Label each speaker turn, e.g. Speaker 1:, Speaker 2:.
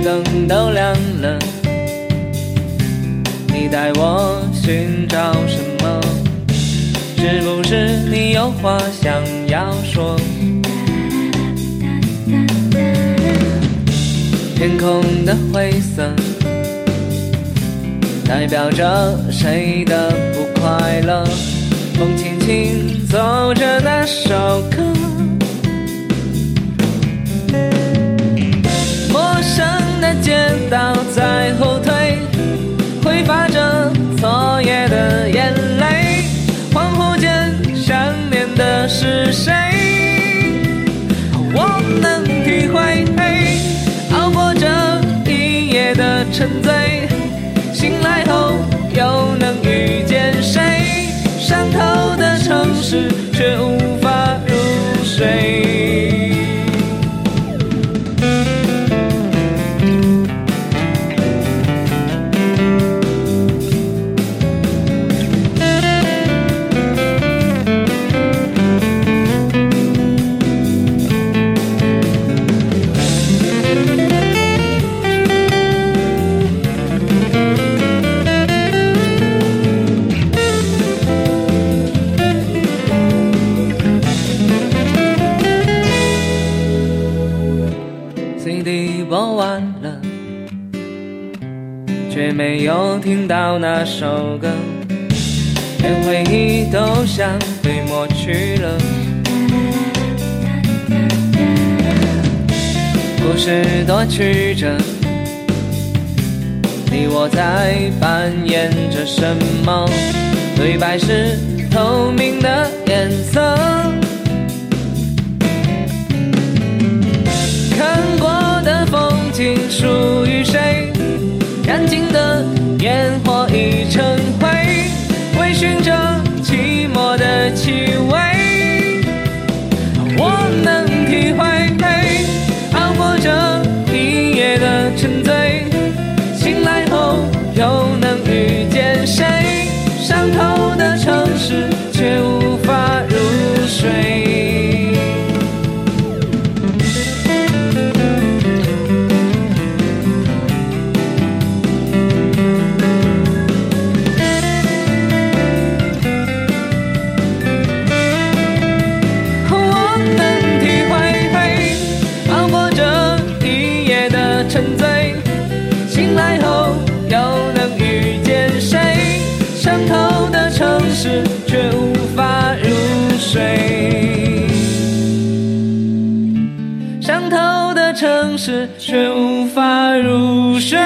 Speaker 1: 灯都亮了，你带我寻找什么？是不是你有话想要说？天空的灰色，代表着谁的是谁？我能体会。熬过这一夜的沉醉，醒来 CD 播完了，却没有听到那首歌，连回忆都像被抹去了。故事多曲折，你我在扮演着什么？对白是透明的颜色。安静的烟火。沉醉，醒来后又能遇见谁？伤透的城市，却无法入睡。伤透的城市，却无法入睡。